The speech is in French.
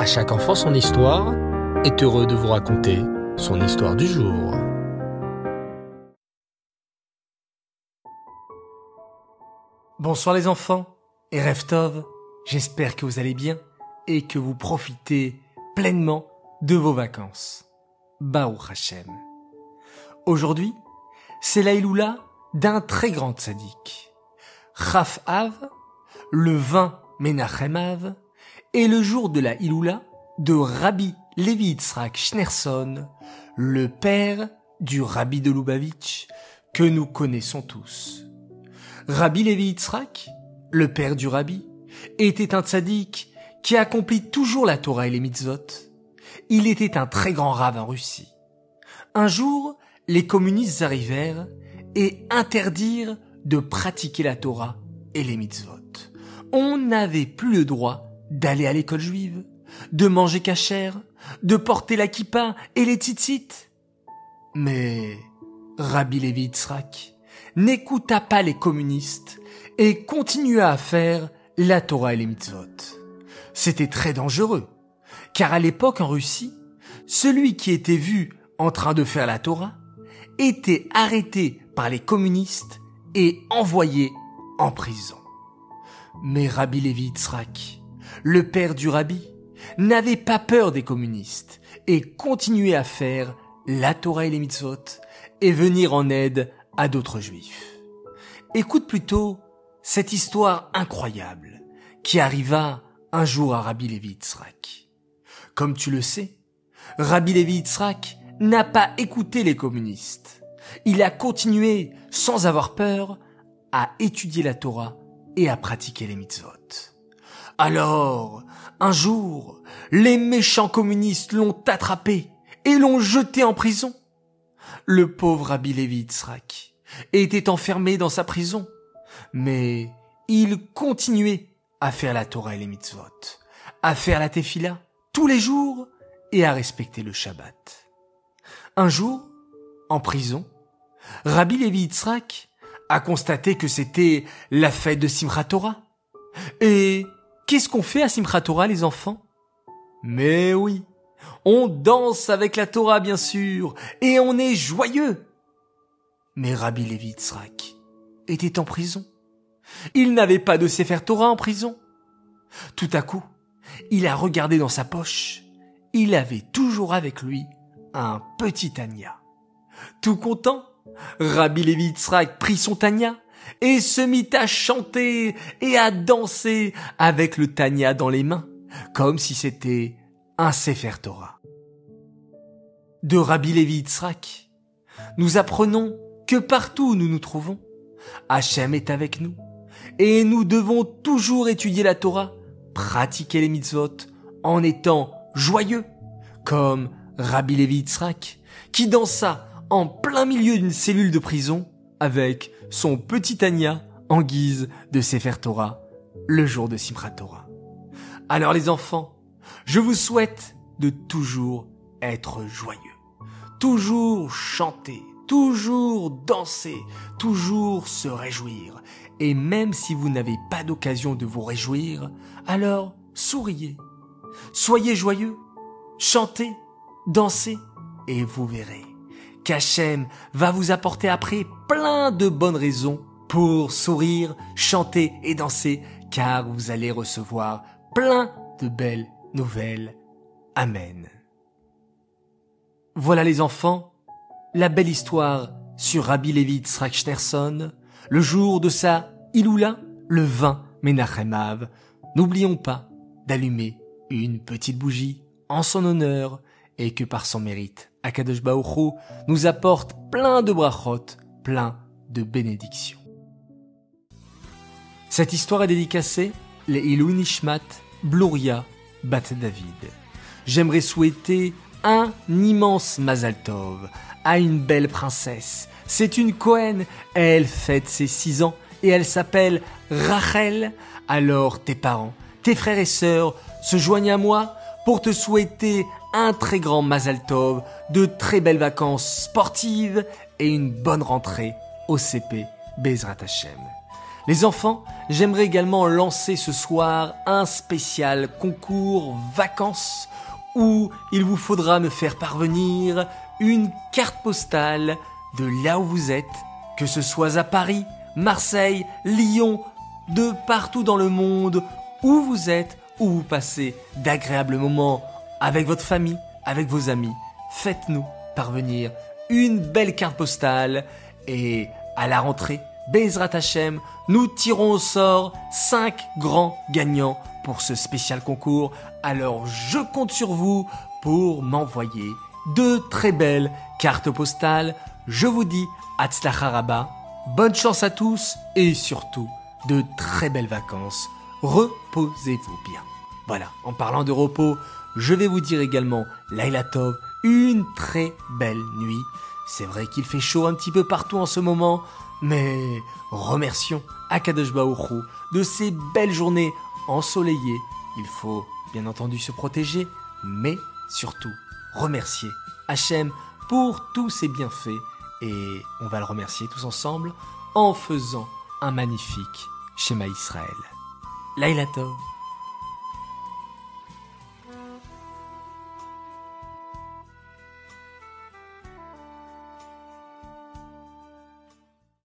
À chaque enfant son histoire est heureux de vous raconter son histoire du jour. Bonsoir les enfants et Reftov, j'espère que vous allez bien et que vous profitez pleinement de vos vacances. Baruch Hashem. Aujourd'hui, c'est la Iloula d'un très grand tzaddik. Chaf Av, le 20 Menachem Av, est le jour de la Iloula de Rabbi Levi Yitzhak Schneerson, le père du Rabbi de Lubavitch, que nous connaissons tous. Rabbi Levi Yitzhak, le père du Rabbi, était un tzaddik qui accomplit toujours la Torah et les mitzvot. Il était un très grand rave en Russie. Un jour, les communistes arrivèrent et interdirent de pratiquer la Torah et les mitzvot. On n'avait plus le droit d'aller à l'école juive, de manger cachère, de porter la kippa et les tzitzit. Mais Rabbi Levi Yitzhak n'écouta pas les communistes et continua à faire la Torah et les mitzvot. C'était très dangereux, car à l'époque en Russie, celui qui était vu en train de faire la Torah était arrêté par les communistes et envoyé en prison. Mais Rabbi Levi Yitzhak, le père du Rabbi, n'avait pas peur des communistes et continuait à faire la Torah et les mitzvot et venir en aide à d'autres juifs. Écoute plutôt cette histoire incroyable qui arriva un jour à Rabbi Levi Yitzhak. Comme tu le sais, Rabbi Levi Yitzhak n'a pas écouté les communistes. Il a continué, sans avoir peur, à étudier la Torah et à pratiquer les mitzvot. Alors, un jour, les méchants communistes l'ont attrapé et l'ont jeté en prison. Le pauvre Rabbi Levi Yitzhak était enfermé dans sa prison, mais il continuait à faire la Torah et les mitzvot, à faire la tefila tous les jours et à respecter le Shabbat. Un jour, en prison, Rabbi Levi Yitzhak a constaté que c'était la fête de Simchat Torah. Et qu'est-ce qu'on fait à Simchat Torah, les enfants? Mais oui, on danse avec la Torah, bien sûr, et on est joyeux. Mais Rabbi Levi Yitzhak était en prison. Il n'avait pas de Sefer Torah en prison. Tout à coup, il a regardé dans sa poche. Il avait toujours avec lui un petit Tanya. Tout content, Rabbi Levi Yitzhak prit son Tanya et se mit à chanter et à danser avec le Tanya dans les mains, comme si c'était un Sefer Torah. De Rabbi Levi Yitzhak, nous apprenons que partout où nous nous trouvons, Hachem est avec nous et nous devons toujours étudier la Torah, pratiquer les mitzvot en étant joyeux, comme Rabbi Levi Yitzhak, qui dansa en plein milieu d'une cellule de prison avec son petit Tanya en guise de Sefer Torah le jour de Simchat Torah. Alors les enfants, je vous souhaite de toujours être joyeux, toujours chanter, toujours danser, toujours se réjouir. Et même si vous n'avez pas d'occasion de vous réjouir, alors souriez, soyez joyeux, chantez, dansez, et vous verrez qu'Hachem va vous apporter après plein de bonnes raisons pour sourire, chanter et danser, car vous allez recevoir plein de belles nouvelles. Amen. Voilà les enfants, la belle histoire sur Rabbi Levi Yitzhak Schneerson, le jour de sa Iloula, le 20 Menachem Av. N'oublions pas d'allumer une petite bougie en son honneur et que par son mérite, Akadosh Baruch nous apporte plein de brachot, plein de bénédictions. Cette histoire est dédicacée les Ilou Nishmat Bluria Bat David. J'aimerais souhaiter un immense Mazal Tov à une belle princesse. C'est une Cohen. Elle fête ses six ans et elle s'appelle Rachel. Alors tes parents, tes frères et sœurs se joignent à moi pour te souhaiter un très grand Mazal Tov, de très belles vacances sportives et une bonne rentrée au CP Bezrat Hashem. Les enfants, j'aimerais également lancer ce soir un spécial concours vacances où il vous faudra me faire parvenir une carte postale de là où vous êtes, que ce soit à Paris, Marseille, Lyon, de partout dans le monde, où vous êtes, où vous passez d'agréables moments avec votre famille, avec vos amis. Faites-nous parvenir une belle carte postale et à la rentrée, Bezrat Hashem, nous tirons au sort 5 grands gagnants pour ce spécial concours. Alors je compte sur vous pour m'envoyer de très belles cartes postales. Je vous dis Hatzlacharaba, bonne chance à tous et surtout de très belles vacances. Reposez-vous bien. Voilà, en parlant de repos, je vais vous dire également Laila Tov, une très belle nuit. C'est vrai qu'il fait chaud un petit peu partout en ce moment, mais remercions Akadosh Baruch de ces belles journées ensoleillées. Il faut bien entendu se protéger, mais surtout remercier Hachem pour tous ses bienfaits. Et on va le remercier tous ensemble en faisant un magnifique schéma Israël. Laila Tov.